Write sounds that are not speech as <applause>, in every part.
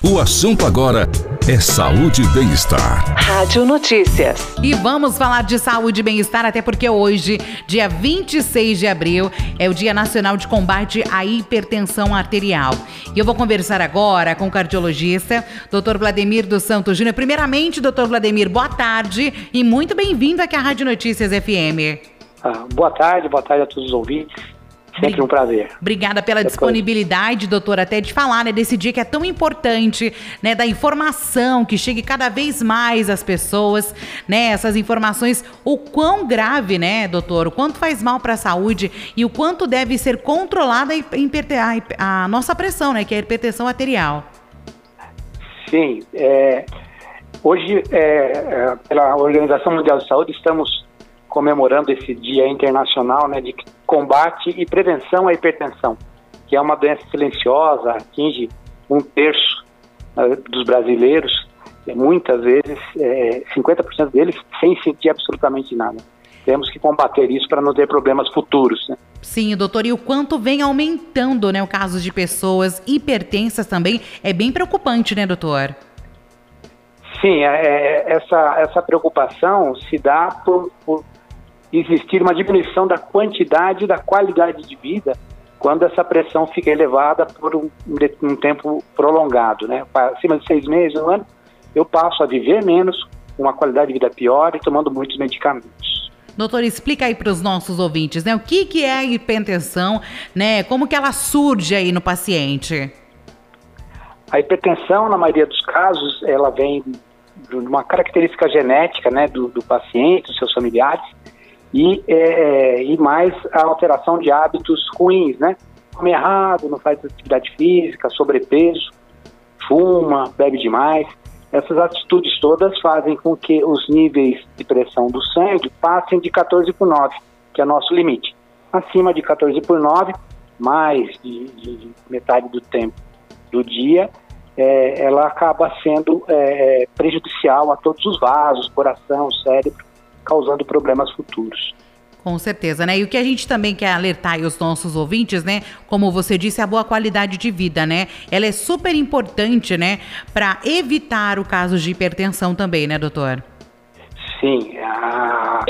O assunto agora é saúde e bem-estar. Rádio Notícias. E vamos falar de saúde e bem-estar, até porque hoje, dia 26 de abril, é o Dia Nacional de Combate à Hipertensão Arterial. E eu vou conversar agora com o cardiologista, Dr. Vladimir dos Santos Júnior. Primeiramente, Dr. Vladimir, boa tarde e muito bem-vindo aqui à Rádio Notícias FM. Ah, boa tarde, boa tarde a todos os ouvintes. Sempre um prazer. Obrigada pela Depois. disponibilidade, doutor, até de falar, né, desse dia que é tão importante, né, da informação que chegue cada vez mais às pessoas, né, essas informações, o quão grave, né, doutor, o quanto faz mal para a saúde e o quanto deve ser controlada a, a nossa pressão, né, que é a hipertensão arterial. Sim, é, hoje, é, é pela Organização Mundial de Saúde, estamos comemorando esse Dia Internacional né, de Combate e Prevenção à Hipertensão, que é uma doença silenciosa, atinge um terço uh, dos brasileiros, muitas vezes é, 50% deles sem sentir absolutamente nada. Temos que combater isso para não ter problemas futuros. Né? Sim, doutor, e o quanto vem aumentando né, o caso de pessoas hipertensas também é bem preocupante, né, doutor? Sim, é, é essa, essa preocupação se dá por, por existir uma diminuição da quantidade e da qualidade de vida quando essa pressão fica elevada por um, um tempo prolongado, né? Acima de seis meses, um ano, eu passo a viver menos, uma qualidade de vida pior e tomando muitos medicamentos. Doutor, explica aí para os nossos ouvintes, né? O que, que é a hipertensão, né? Como que ela surge aí no paciente? A hipertensão, na maioria dos casos, ela vem de uma característica genética, né, do, do paciente, dos seus familiares, e, é, e mais a alteração de hábitos ruins, né? Come errado, não faz atividade física, sobrepeso, fuma, bebe demais. Essas atitudes todas fazem com que os níveis de pressão do sangue passem de 14 por 9, que é nosso limite. Acima de 14 por 9, mais de, de metade do tempo do dia, é, ela acaba sendo é, prejudicial a todos os vasos, coração, cérebro, causando problemas futuros. Com certeza, né? E o que a gente também quer alertar os nossos ouvintes, né? Como você disse, a boa qualidade de vida, né? Ela é super importante, né? Para evitar o caso de hipertensão também, né, doutor? Sim. A,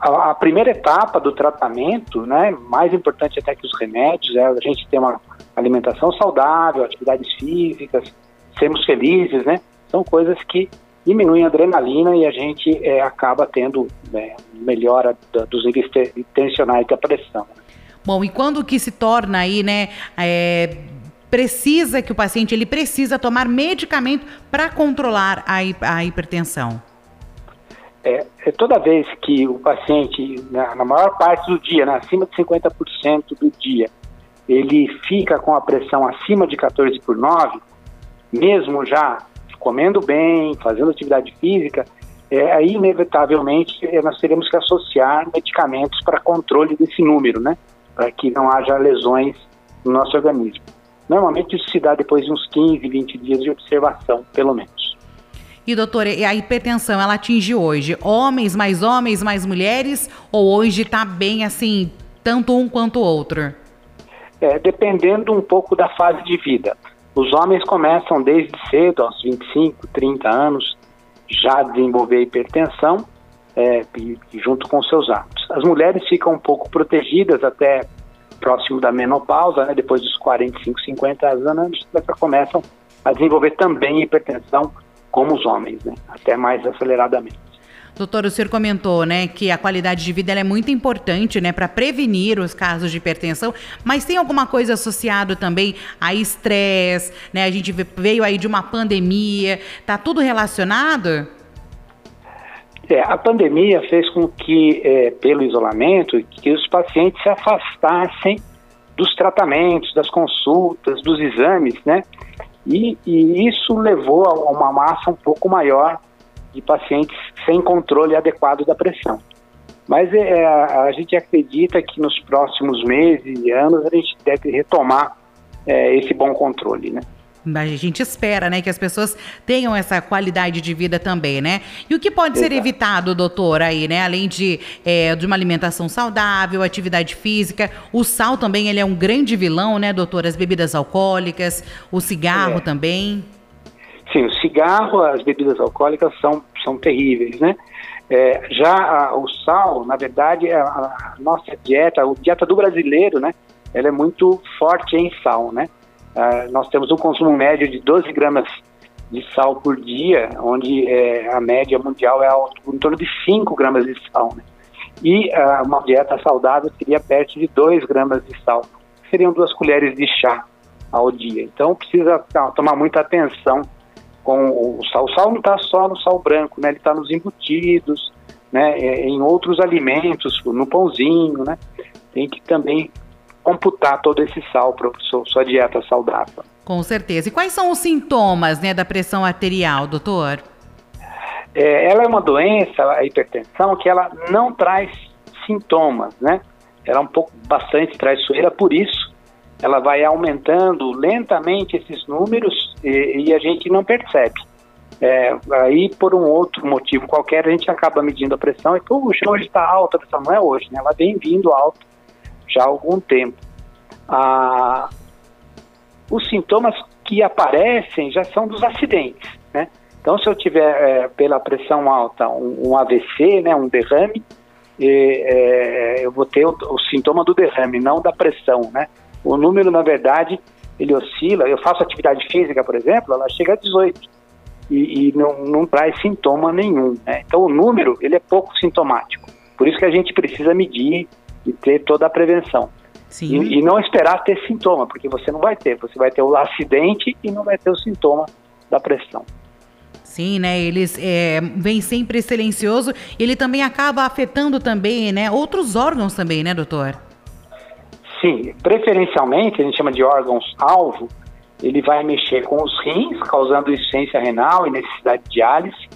a, a, primeira etapa do tratamento, né? Mais importante até que os remédios, é a gente ter uma alimentação saudável, atividades físicas, sermos felizes, né? São coisas que diminuem a adrenalina e a gente é, acaba tendo né, melhora da, dos níveis tensionais da pressão. Bom, e quando que se torna aí, né, é, precisa que o paciente ele precisa tomar medicamento para controlar a, a hipertensão? É, é, toda vez que o paciente, na, na maior parte do dia, né, acima de 50% do dia, ele fica com a pressão acima de 14 por 9, mesmo já comendo bem, fazendo atividade física, é, aí inevitavelmente é, nós teremos que associar medicamentos para controle desse número, né? Para que não haja lesões no nosso organismo. Normalmente isso se dá depois de uns 15, 20 dias de observação, pelo menos. E doutora, a hipertensão ela atinge hoje homens mais homens mais mulheres ou hoje está bem assim, tanto um quanto o outro? É, dependendo um pouco da fase de vida. Os homens começam desde cedo, aos 25, 30 anos, já a desenvolver hipertensão é, junto com seus hábitos. As mulheres ficam um pouco protegidas até próximo da menopausa, né, depois dos 45, 50 anos, elas começam a desenvolver também hipertensão como os homens, né, até mais aceleradamente. Doutor, o senhor comentou, né, que a qualidade de vida é muito importante, né, para prevenir os casos de hipertensão, mas tem alguma coisa associada também a estresse, né? A gente veio aí de uma pandemia, tá tudo relacionado? É, a pandemia fez com que, é, pelo isolamento, que os pacientes se afastassem dos tratamentos, das consultas, dos exames, né? E, e isso levou a uma massa um pouco maior de pacientes sem controle adequado da pressão. Mas é, a gente acredita que nos próximos meses e anos a gente deve retomar é, esse bom controle, né? A gente espera, né, que as pessoas tenham essa qualidade de vida também, né? E o que pode Exato. ser evitado, doutor, aí, né? Além de, é, de uma alimentação saudável, atividade física, o sal também ele é um grande vilão, né, doutor? As bebidas alcoólicas, o cigarro é. também. Sim, o cigarro, as bebidas alcoólicas são, são terríveis, né? É, já a, o sal, na verdade, a, a, nossa dieta, a dieta do brasileiro, né? Ela é muito forte em sal, né? Ah, nós temos um consumo médio de 12 gramas de sal por dia, onde é, a média mundial é em torno de 5 gramas de sal, né? E ah, uma dieta saudável seria perto de 2 gramas de sal. Seriam duas colheres de chá ao dia. Então precisa tomar muita atenção com o sal. O sal não está só no sal branco, né? Ele está nos embutidos, né? É, em outros alimentos, no pãozinho, né? Tem que também computar todo esse sal para sua, sua dieta saudável. Com certeza. E quais são os sintomas, né, da pressão arterial, doutor? É, ela é uma doença, a hipertensão, que ela não traz sintomas, né? Ela é um pouco bastante traiçoeira, por isso ela vai aumentando lentamente esses números e, e a gente não percebe. É, aí, por um outro motivo qualquer, a gente acaba medindo a pressão e, puxa, hoje está alta a. Não é hoje, né? Ela vem vindo alta já há algum tempo. Ah, os sintomas que aparecem já são dos acidentes, né? Então, se eu tiver é, pela pressão alta um, um, AVC, né, um derrame, e, é, eu vou ter o, o sintoma do derrame, não da pressão, né? O número, na verdade, ele oscila. Eu faço atividade física, por exemplo, ela chega a 18 e, e não, não traz sintoma nenhum. Né? Então, o número ele é pouco sintomático. Por isso que a gente precisa medir e ter toda a prevenção. E, e, não esperar ter sintoma, porque você não vai ter. Você vai ter o acidente e não vai ter o sintoma da pressão. Sim, né? Eles é, vem sempre silencioso. Ele também acaba afetando também, né? Outros órgãos também, né, doutor? Sim, preferencialmente, a gente chama de órgãos-alvo, ele vai mexer com os rins, causando insuficiência renal e necessidade de diálise,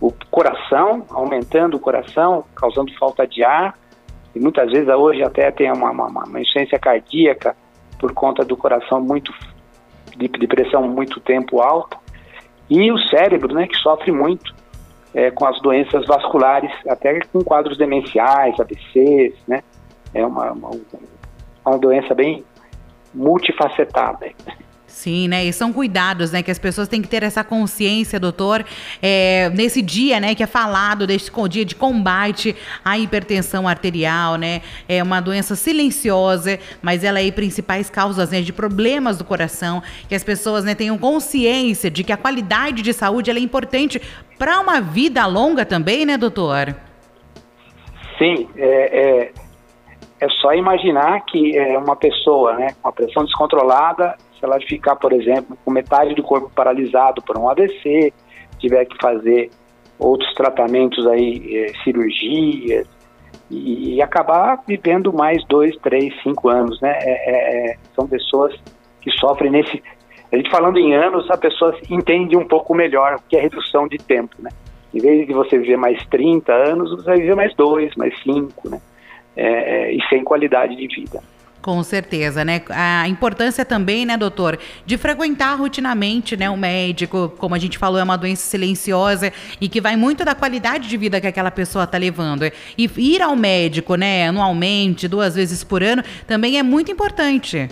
o coração, aumentando o coração, causando falta de ar, e muitas vezes hoje até tem uma, uma, uma insuficiência cardíaca por conta do coração muito, de, de pressão muito tempo alta, e o cérebro, né, que sofre muito é, com as doenças vasculares, até com quadros demenciais, AVCs, né, é uma, uma uma doença bem multifacetada. Sim, né? E são cuidados, né? Que as pessoas têm que ter essa consciência, doutor. É, nesse dia, né? Que é falado desse dia de combate à hipertensão arterial, né? É uma doença silenciosa, mas ela é principais causas né, de problemas do coração. Que as pessoas né, tenham consciência de que a qualidade de saúde é importante para uma vida longa também, né, doutor? Sim, é, é é só imaginar que é, uma pessoa né, com a pressão descontrolada, se ela ficar, por exemplo, com metade do corpo paralisado por um AVC, tiver que fazer outros tratamentos aí, é, cirurgias, e, e, acabar vivendo mais dois, três, cinco anos, né? É, é, é, são pessoas que sofrem nesse. A gente falando em anos, a pessoa entende um pouco melhor o que é redução de tempo, né? Em vez de você viver mais 30 anos, você vai viver mais dois, mais cinco, né? É, e sem qualidade de vida. Com certeza, né? A importância também, né, doutor, de frequentar rotinamente, né, o médico, como a gente falou, é uma doença silenciosa e que vai muito da qualidade de vida que aquela pessoa está levando. E ir ao médico, né, anualmente, duas vezes por ano, também é muito importante.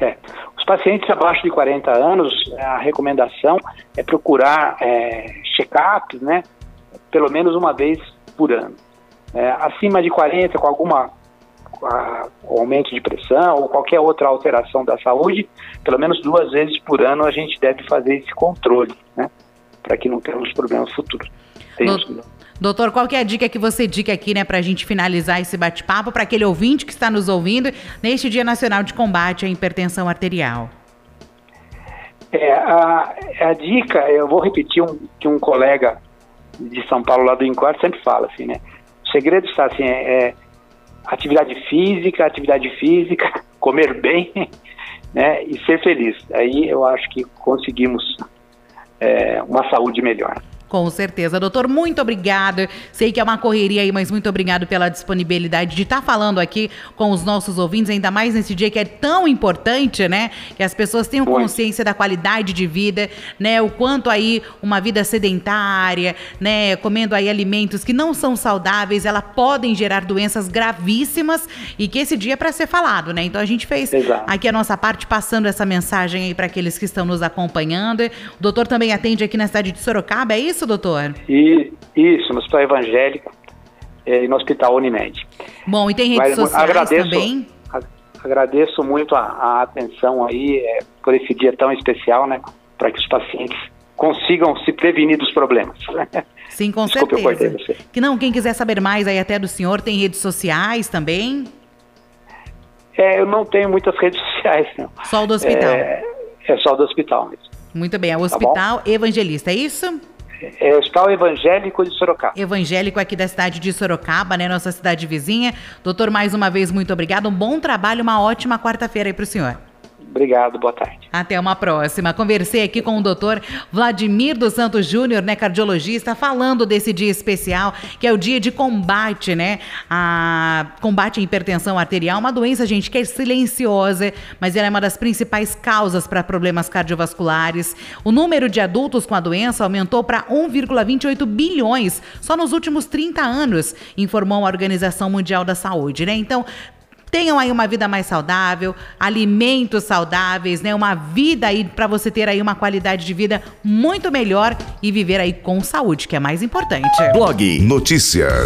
É. Os pacientes abaixo de 40 anos, a recomendação é procurar é, check-ups, né, pelo menos uma vez por ano é, acima de 40 com alguma aumento de pressão ou qualquer outra alteração da saúde, pelo menos duas vezes por ano a gente deve fazer esse controle, né? Para que não tenhamos problemas futuros. Doutor, qual é a dica que você dica aqui, né, para a gente finalizar esse bate-papo para aquele ouvinte que está nos ouvindo neste Dia Nacional de Combate à Hipertensão Arterial? É, a, a dica, eu vou repetir um que um colega de São Paulo lá do Incor sempre fala, assim, né? Segredo está assim, é, é atividade física, atividade física, <laughs> comer bem, <laughs> né, e ser feliz. Aí eu acho que conseguimos é, uma saúde melhor. Com certeza. Doutor, muito obrigado. Sei que é uma correria aí, mas muito obrigado pela disponibilidade de estar tá falando aqui com os nossos ouvintes, ainda mais nesse dia que é tão importante, né? Que as pessoas tenham consciência da qualidade de vida, né? O quanto aí uma vida sedentária, né? Comendo aí alimentos que não são saudáveis, ela podem gerar doenças gravíssimas e que esse dia é para ser falado, né? Então a gente fez Exato. aqui a nossa parte passando essa mensagem aí para aqueles que estão nos acompanhando. O doutor também atende aqui na cidade de Sorocaba, é isso? Isso, doutor? E, isso, no Hospital Evangélico é, e no Hospital Unimed. Bom, e tem redes Mas, sociais agradeço, também? agradeço muito a, a atenção aí é, por esse dia tão especial, né? Para que os pacientes consigam se prevenir dos problemas. Sim, com <laughs> Desculpe, certeza. Que não, quem quiser saber mais aí até do senhor, tem redes sociais também? É, eu não tenho muitas <laughs> redes sociais, não. Só o do hospital? É, é só do hospital mesmo. Muito bem, é o tá Hospital tá Evangelista, é isso? É o Hospital Evangélico de Sorocaba. Evangélico aqui da cidade de Sorocaba, né? Nossa cidade vizinha. Doutor, mais uma vez, muito obrigado. Um bom trabalho, uma ótima quarta-feira aí para o senhor. Obrigado, boa tarde. Até uma próxima. Conversei aqui com o doutor Vladimir dos Santos Júnior, né, cardiologista, falando desse dia especial, que é o dia de combate, né, a combate à hipertensão arterial, uma doença, gente, que é silenciosa, mas ela é uma das principais causas para problemas cardiovasculares. O número de adultos com a doença aumentou para 1,28 bilhões só nos últimos 30 anos, informou a Organização Mundial da Saúde, né? Então, Tenham aí uma vida mais saudável, alimentos saudáveis, né? Uma vida aí para você ter aí uma qualidade de vida muito melhor e viver aí com saúde, que é mais importante. Blog Notícias.